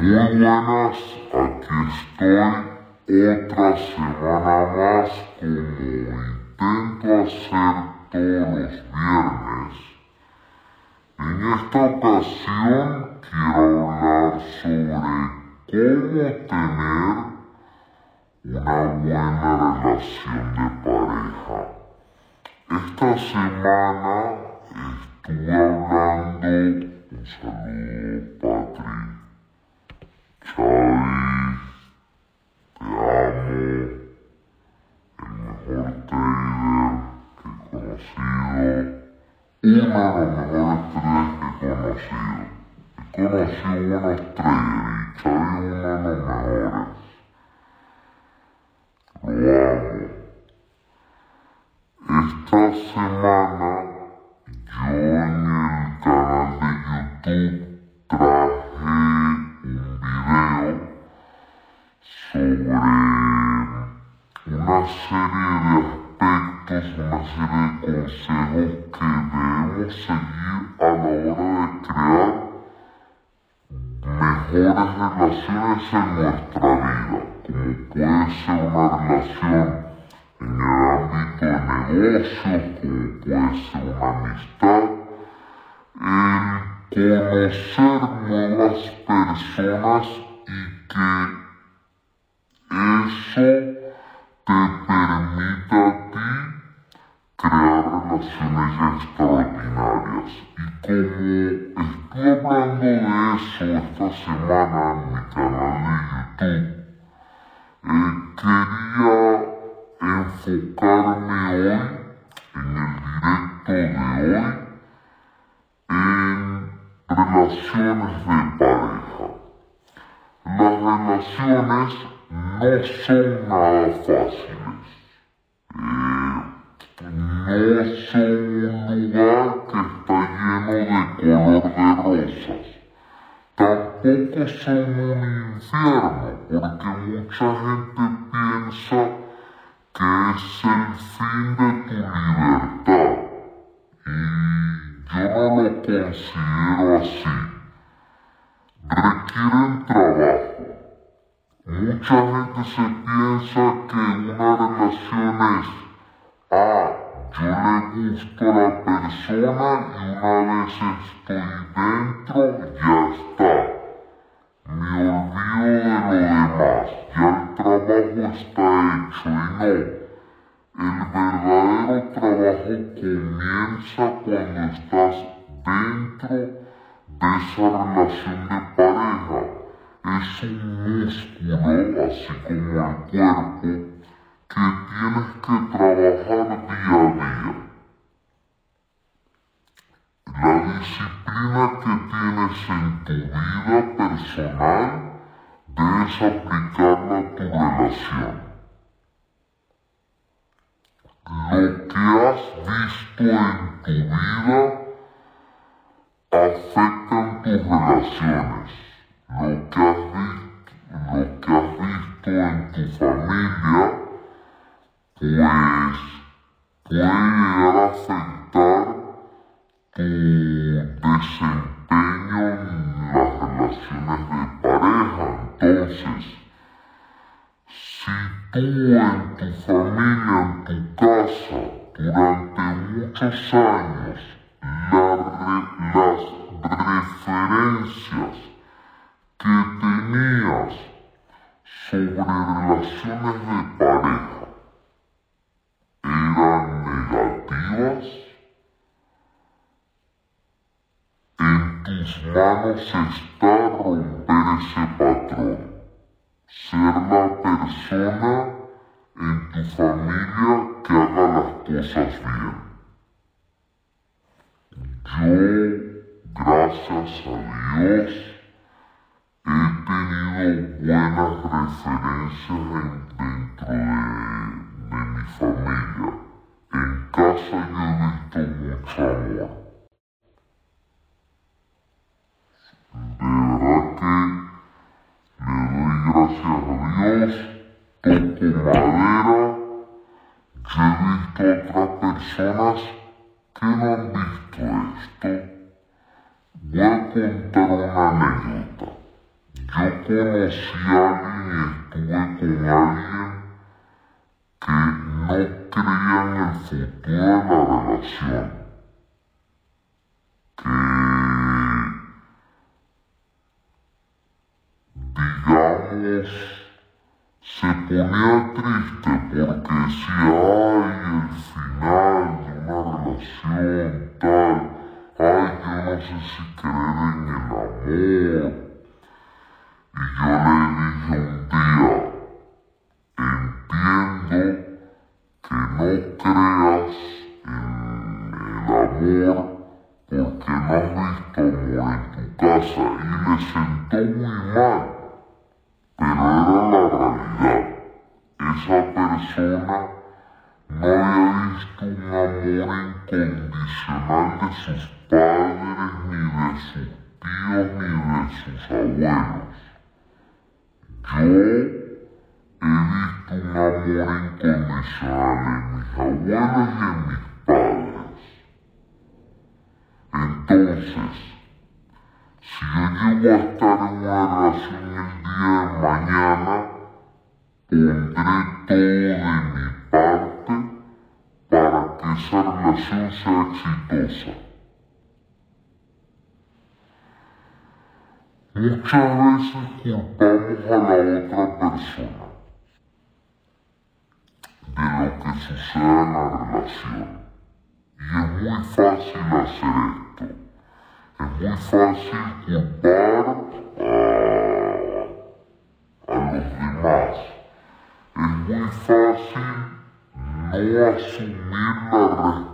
Muy buenas, aquí estoy otra semana más como intento hacer todos los viernes. En esta ocasión quiero hablar sobre cómo tener una buena relación de pareja. Esta semana estuve hablando, un saludo Patri, uno de los mejores traders que he conocido. He conocido buenos traders y Xavi uno de los mejores. Lo amo. Esta semana serie de aspectos, una serie de consejos que debemos seguir a la hora de crear mejores relaciones en nuestra vida, como puede ser una relación en el ámbito de negocios, como puede ser una amistad, el conocer nuevas personas y que eso crear relaciones extraordinarias. Y como estoy hablando de eso esta semana en mi canal de YouTube, eh, quería enfocarme hoy, en el directo de hoy, en relaciones de pareja. Las relaciones no son nada fáciles. No son un lugar que está lleno de color de rosas. Tampoco son un infierno, porque mucha gente piensa que es el fin de tu libertad. Y yo no lo considero así. Requieren trabajo. Mucha gente se piensa que una relación es, le gusto a la persona y una vez estoy dentro, ya está. Me olvido de lo demás, ya el trabajo está hecho y no. El verdadero trabajo comienza cuando estás dentro de esa relación de pareja. Es un músculo, así como el cuerpo, que tienes que trabajar día a día. La disciplina que tienes en tu vida personal debes aplicarla a tu relación. Lo que has visto en tu vida afecta en tus relaciones. Lo visto, lo que has visto en tu familia, pues puede llegar a afectar tu desempeño en las relaciones de pareja. Entonces, si tú en tu familia, en tu casa, durante muchos años, la las referencias que tenías sobre relaciones de pareja tus manos está romper ese patrón, ser la persona en tu familia que haga las cosas bien. Yo, gracias a Dios, he tenido buenas referencias en- dentro de, de mi familia. En casa yo he visto mucho amor. Creía en el de la relación. Que, se ponía triste porque decía, ay, el final de una relación tal, ay, yo no sé si creer en el amor. Y yo le dije un día, entiendo que no creas en el amor porque no has visto amor en tu casa y le sentó muy mal, pero era la realidad. Esa persona no había visto un amor incondicional de sus padres, ni de sus tíos, ni de sus abuelos. Yo he visto un amor incondicional en mis abuelos y en mis padres. Entonces, si yo llego a estar en una relación el día de mañana, pondré todo de mi parte para que esa relación sea exitosa. Muchas veces culpamos a la otra persona de lo que sucede en la relación. Y es muy fácil hacer esto. Es muy fácil culpar a, los demás. Es muy fácil no asumir la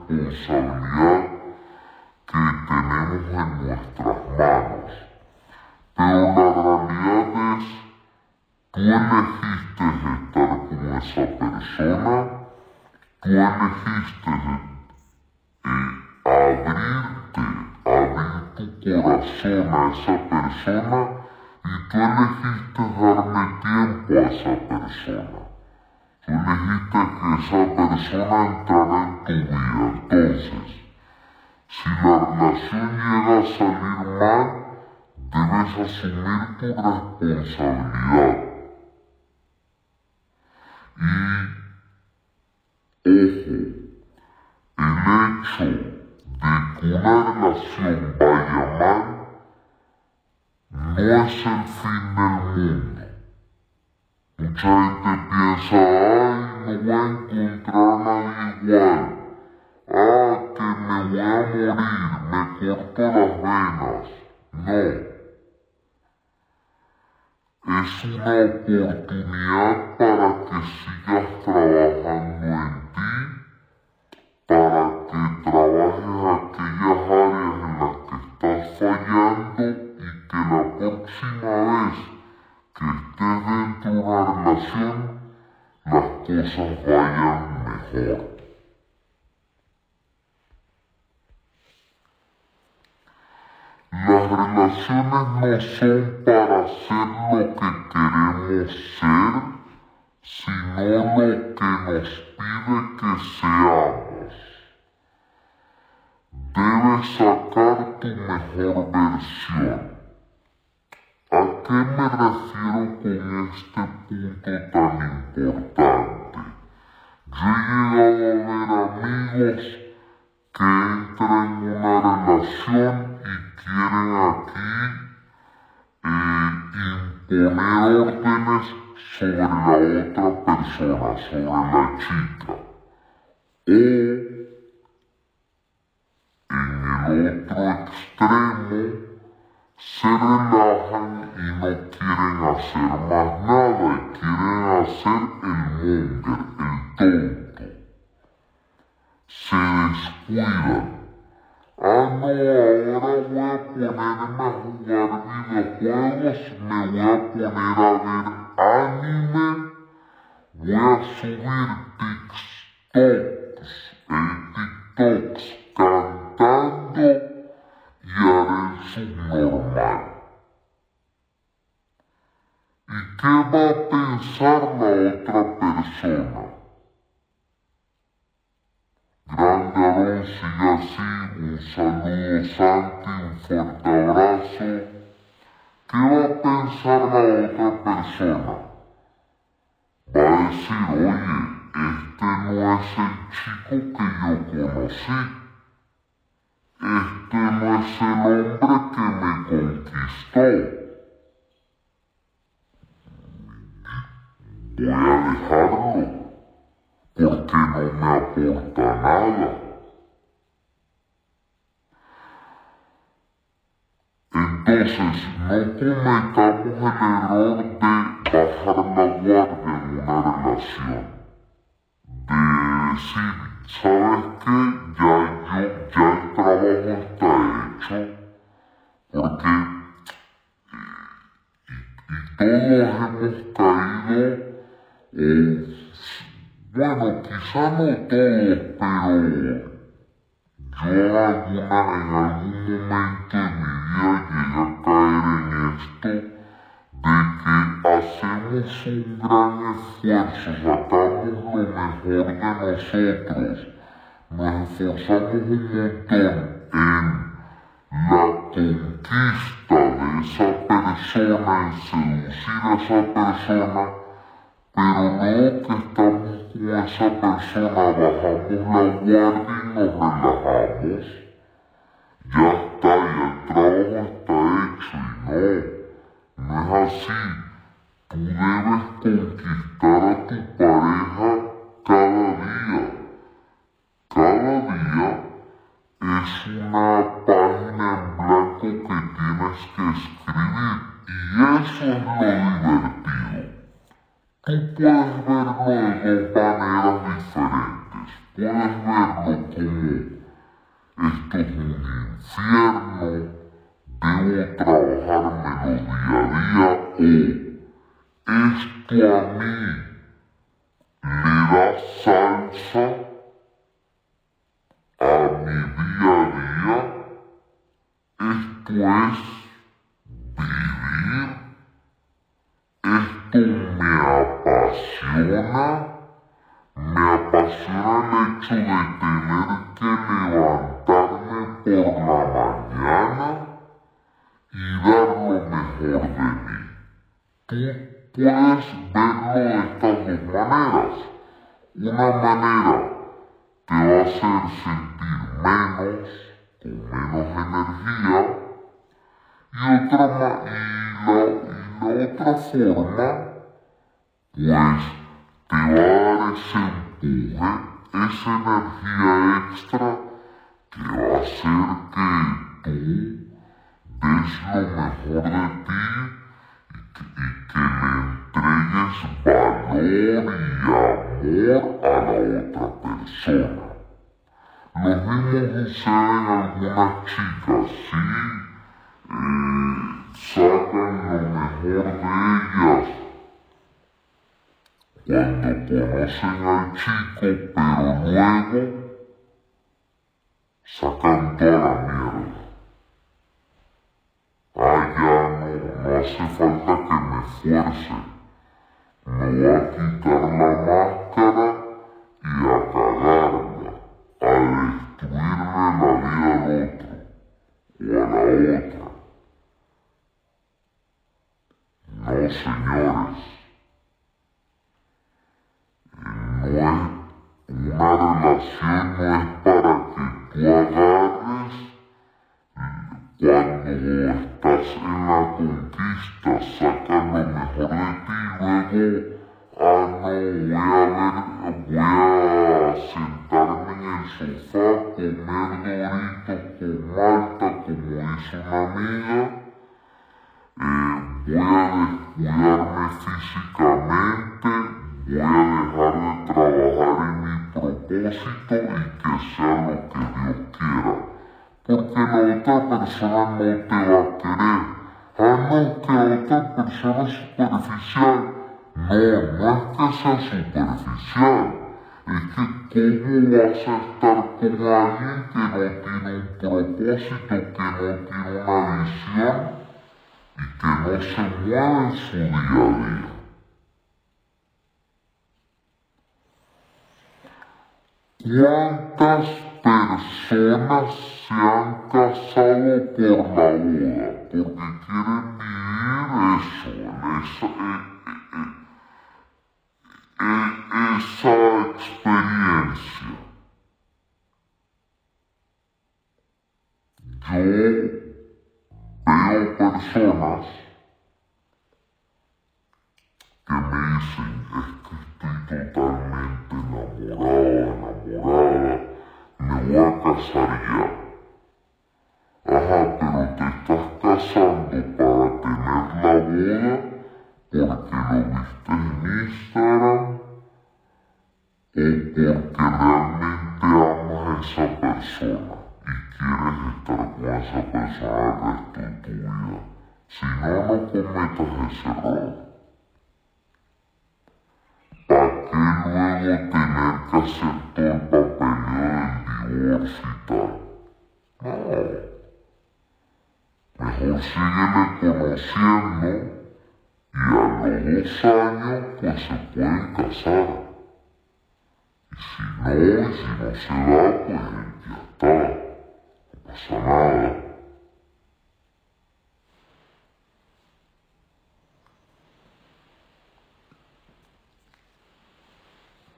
responsabilidad que tenemos en nuestras manos. Pero la realidad es, tú elegiste estar con esa persona, tú elegiste eh, corazón a esa persona y tú elegiste darle tiempo a esa persona. Tú elegiste que esa persona entrara en tu vida. Entonces, si la relación llega a salir mal, debes asumir tu responsabilidad. Y, ojo, el hecho de que una relación no es el fin del mundo. Mucha gente piensa, ay, no voy a encontrar nadie igual. Ah, que me voy a morir, me corto las venas. No es una oportunidad para que sigas trabajando en ti, para las cosas vayan mejor. Las relaciones no son para ser lo que queremos ser, sino lo que nos pide que seamos. Debes sacar tu mejor versión. ¿A qué me refiero con este punto tan importante? Yo he a ver amigos que entran en una relación y quieren aquí eh, imponer órdenes sobre la otra persona, sobre la chica. O en el otro extremo se relajan y no quieren hacer más nada y quieren hacer el monger, el tonto. Se descuidan. Ah, no, ahora voy a ponerme a jugar videojuegos, me voy a poner a ver anime, voy a subir TikToks, eh, TikToks cantando y haré el subnormal. ¿Y qué va a pensar la otra persona? Grande Aarón, sigue así. Un saludo Santi, un fuerte abrazo ¿qué va a pensar la otra persona? Va a decir, oye, este no es el chico que yo conocí. Este no es el hombre que me conquistó. Voy a dejarlo porque no me aporta nada. Entonces, no cometamos el error de bajar la guardia en una relación. De decir, ¿sabes qué? Ya, yo, ya el trabajo está hecho. Porque y, todos hemos caído, o, bueno, quizá no todos, pero yo en algún momento esto de que hacemos un gran esfuerzo, sacamos lo mejor de nosotros, nos esforzamos un montón en la conquista de esa persona, en seducir a esa persona, pero no que estamos con esa persona, bajamos la guardia y nos relajamos. Ya está, ya el trabajo está hecho y no, no es así. Tú debes conquistar a tu pareja cada día. Cada día es una página en blanco que tienes que escribir y eso es lo divertido. Tú puedes verlo de dos maneras diferentes. Puedes verlo como un infierno, debo trabajármelo día a día o esto a mí le da salsa a mi día a día. Esto es vivir esto me apasiona, me apasiona el hecho de tener que levantarme por la mañana y dar lo mejor de mí. Tú puedes verlo de estas dos maneras. Una manera te va a hacer sentir menos, con menos energía, y otra y la otra forma, pues te va a dar ese empuje, esa energía extra que va a hacer que tú des lo mejor de ti y que, le entregues valor y amor a la otra persona. Lo mismo sucede en algunas chicas, ¿sí? Eh, sacan lo mejor de ellas cuando conocen al chico, pero luego sacan toda la mierda. Ah, ya no, no hace falta que me esfuerce. Me voy a quitar la máscara y a cagarla, a destruirle la vida al otro o a la otra. No, señores. No es una relación, no es para que tú agarres cuando estás en la conquista, sacas lo mejor de ti y luego, ah, no, voy a ver, voy a sentarme en el sofá, comer doritos con malta, como dice una amiga, eh, voy a descuidarme físicamente, voy a dejar de trabajar en mi propósito y que sea lo que Dios quiera. Porque la otra persona no te va a querer. Ah, no, que otra persona superficial. No, no es que sea superficial. Es que cómo vas a estar con alguien que no tiene un propósito, que no tiene una visión y que no se mueva en su día a día. ¿Cuántas personas se han casado por la boda? Porque quieren vivir eso, esa, esa experiencia. Yo veo personas que me dicen, es que estoy totalmente enamorado, enamorada, me voy a casar ya. Casando para tener la boda porque lo viste en Instagram o porque realmente amas a esa persona y quieres estar con esa persona el resto de tu vida. Si no, no cometas ese error. ¿Para qué luego tener que hacer todo el papeleo del divorcio y tal? No. Mejor sígueme conociendo y a los dos años pues se pueden casar. Y si no, y si no se da, pues ya está. No pasa nada.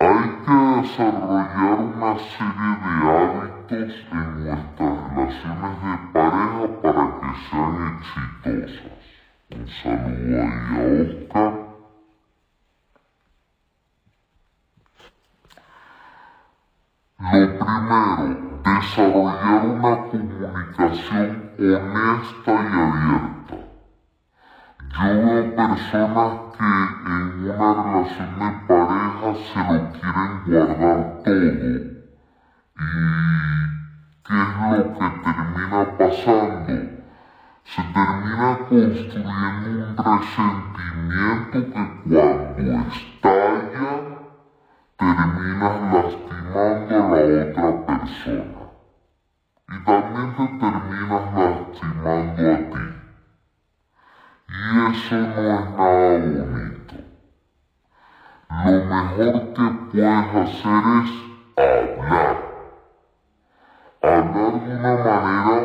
Hay que desarrollar una serie de hábitos en nuestras relaciones de que sean exitosas. Un saludo ahí a Oscar. Lo primero, desarrollar una comunicación honesta y abierta. Yo veo personas que en una relación de pareja se lo quieren guardar todo. ¿Y qué es lo que termina pasando? Se termina construyendo un resentimiento que cuando estalla terminas lastimando a la otra persona. Y también te terminas lastimando a ti. Y eso no es nada bonito. Lo mejor que puedes hacer es hablar. Hablar de una manera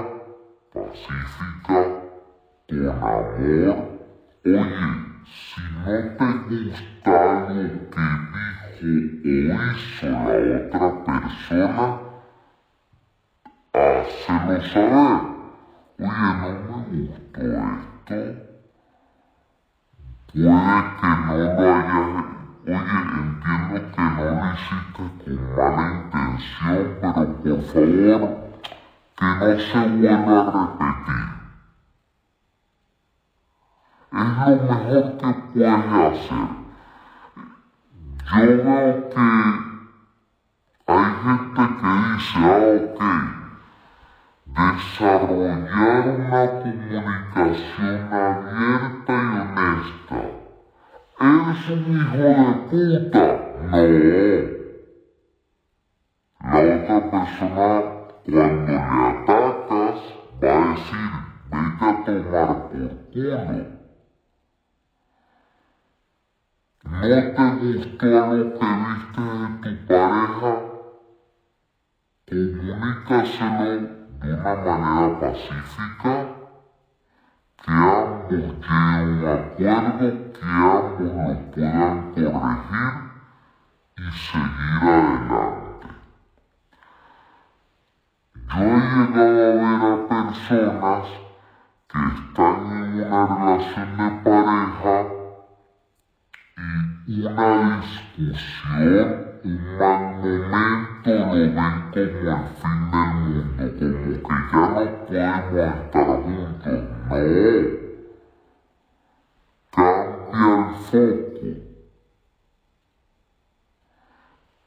pacífica, con amor. Oye, si no te gusta algo que dijo o hizo la otra persona, hácelo saber. Oye, no me gustó esto. Puede que no lo. Oye, entiendo que no lo hiciste con mala intención, pero por favor, que no se vuelva a repetir. Es lo mejor que puedes hacer. Yo veo que hay gente que dice, ah, ok, desarrollar una comunicación abierta y honesta. ¿Eres un hijo de puta? No. La otra persona cuando le atacas, va a decir, vete a tomar por culo. ¿No te gustó lo que viste de tu pareja? Comunícaselo de una manera pacífica, que ambos lleguen a un acuerdo, que ambos lo puedan corregir y seguir adelante. Yo he llegado a ver a personas que están en una relación de pareja y una discusión, un mal momento lo ven como el fin del mundo, como que ya no podemos estar juntos. No. Cambia el foco.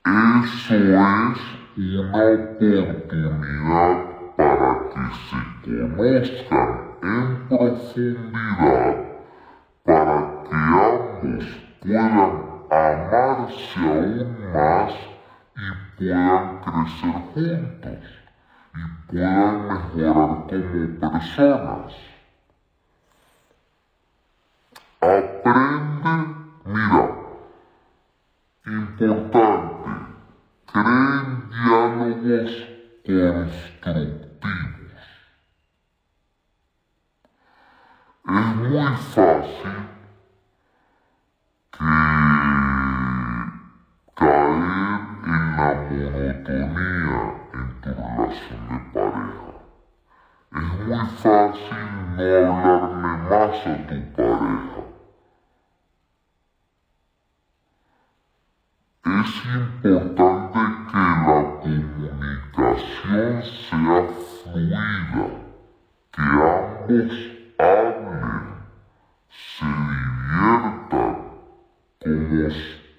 Eso es una oportunidad para que se conozcan en profundidad, para que ambos puedan amarse aún más y puedan crecer juntos y puedan mejorar como personas. Aprende, mira, importante, creen diálogos constructivos. Muy fácil que caer en la monotonía en tu relación de pareja. Es muy fácil no hablarle más a tu pareja. Es importante que la comunicación sea fluida, que ambos hablen, se diviertan como,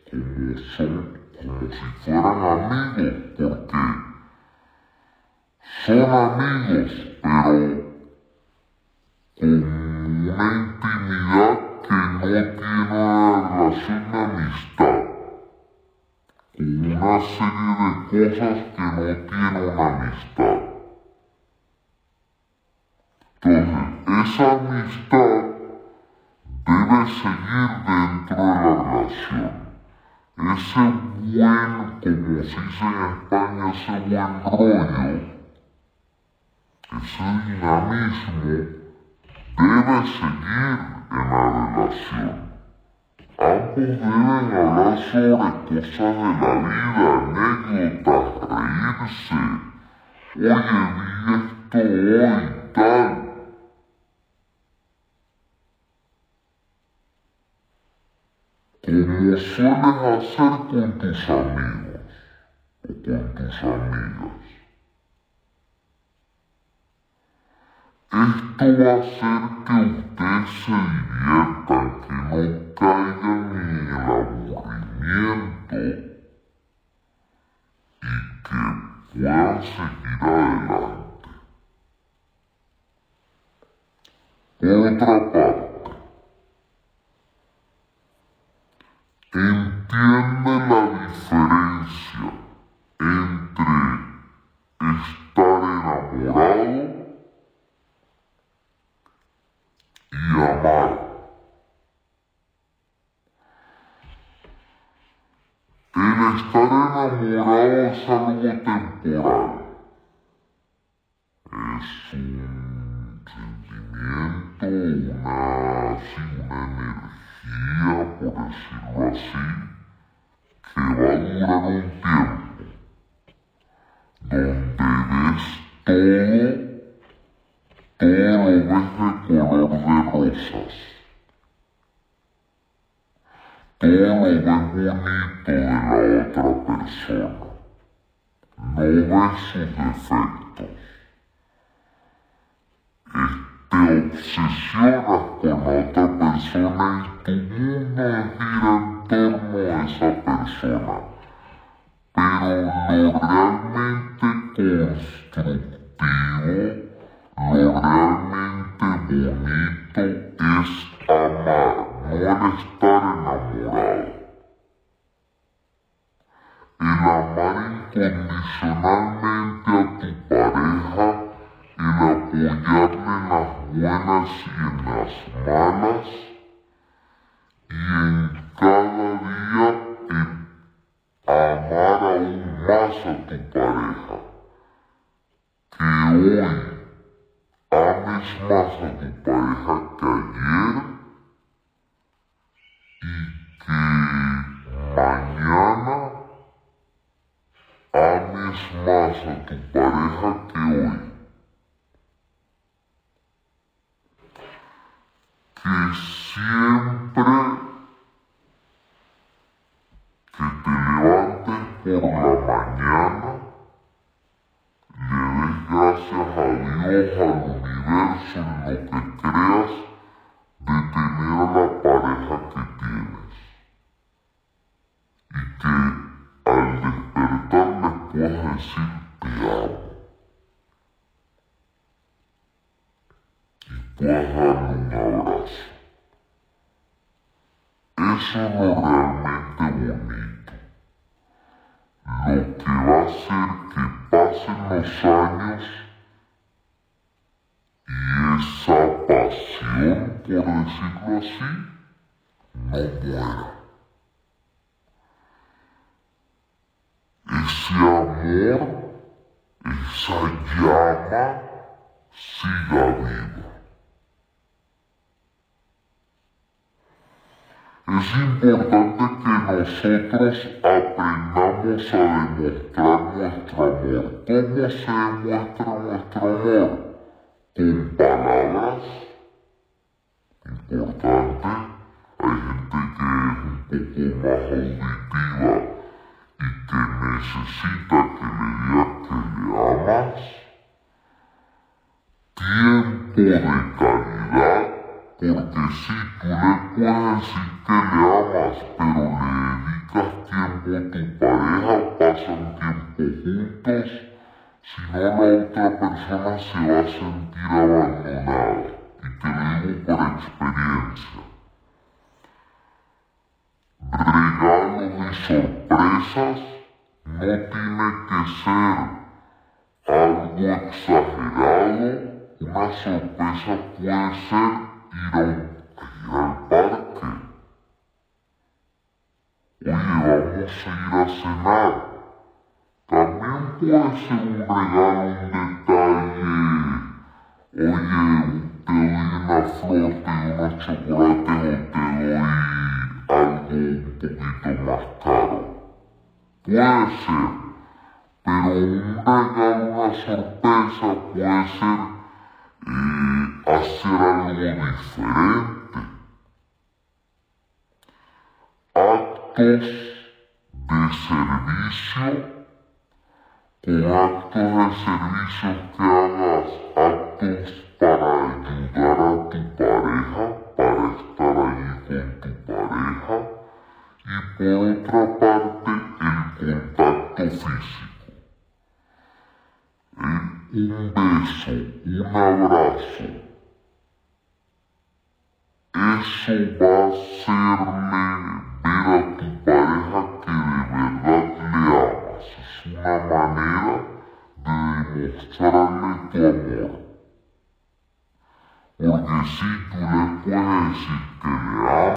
como son, como si fueran amigos, porque son amigos, pero con una intimidad que no tiene una relación de amistad, con una serie de cosas que no tiene una amistad. Entonces, esa amistad debe seguir dentro de la relación. Ese buen, como se dice en España, ese buen rollo, ese dinamismo, debe seguir en la relación. Ambos deben hablar sobre cosas de la vida, anécdotas, reírse. Oye, vi esto hoy, tal. Como sueles hacer con tus amigos con tus amigas. Esto va a hacer que ustedes se diviertan, que no caigan en el aburrimiento y que puedan seguir adelante. Por otra parte, entiende la diferencia entre estar enamorado y amar. El estar enamorado es algo temporal. Es un sentimiento, una, sí, energía decirlo así, que va a durar un tiempo, donde ves todo, todo lo ves de color de rosas. Todo lo ves bonito de la otra persona. No ves sus defectos. Te obsesionas con otra persona y tu mundo gira en torno a esa persona. Pero lo realmente constructivo, lo realmente bonito es amar, no el estar enamorado. El amar incondicionalmente a tu pareja, el apoyarle en las buenas y en las malas, y en cada día en amar aún más a tu pareja. Que hoy ames más a tu pareja que ayer y que mañana ames más a tu pareja que hoy. que siempre que te levantes por la mañana, le des gracias a Dios, al universo, en lo que creas, de tener a la pareja que tienes. Y que al despertar les puedas decir te amo. Y puedas darle un abrazo. Eso es lo realmente bonito. Lo que va a hacer que pasen los años y esa pasión, por decirlo así, no muera. Amor, esa llama, siga viva. Es importante que nosotros aprendamos a demostrar nuestro amor. ¿Cómo se demuestra nuestro amor? Con palabras. Importante. Hay gente que es un poco más auditiva y que necesita que le digas que le amas. Tiempo de calidad porque si tú le puedes decir que le amas, pero le dedicas tiempo a tu pareja, pasan tiempo juntos, si no la otra persona se va a sentir abandonada. Y te lo digo por experiencia. Regalos y sorpresas no tiene que ser algo exagerado. Una sorpresa puede ser ir, al parque. Oye, vamos a ir a cenar. También puede ser un regalo, un detalle. Oye, te doy una flor, te doy unos chocolates te doy algo un poquito más caro. Puede ser, pero un regalo, una sorpresa puede ser eh, hacer algo diferente. Actos de servicio, con actos de servicio que hagas, actos para ayudar a tu pareja, para estar ahí con tu pareja, y por otra parte el contacto físico. un beso, un abrazo, eso va a hacerle ver a tu pareja que de verdad le amas. Es una manera de demostrarle tu amor. Porque si tú le puedes decir que le amas,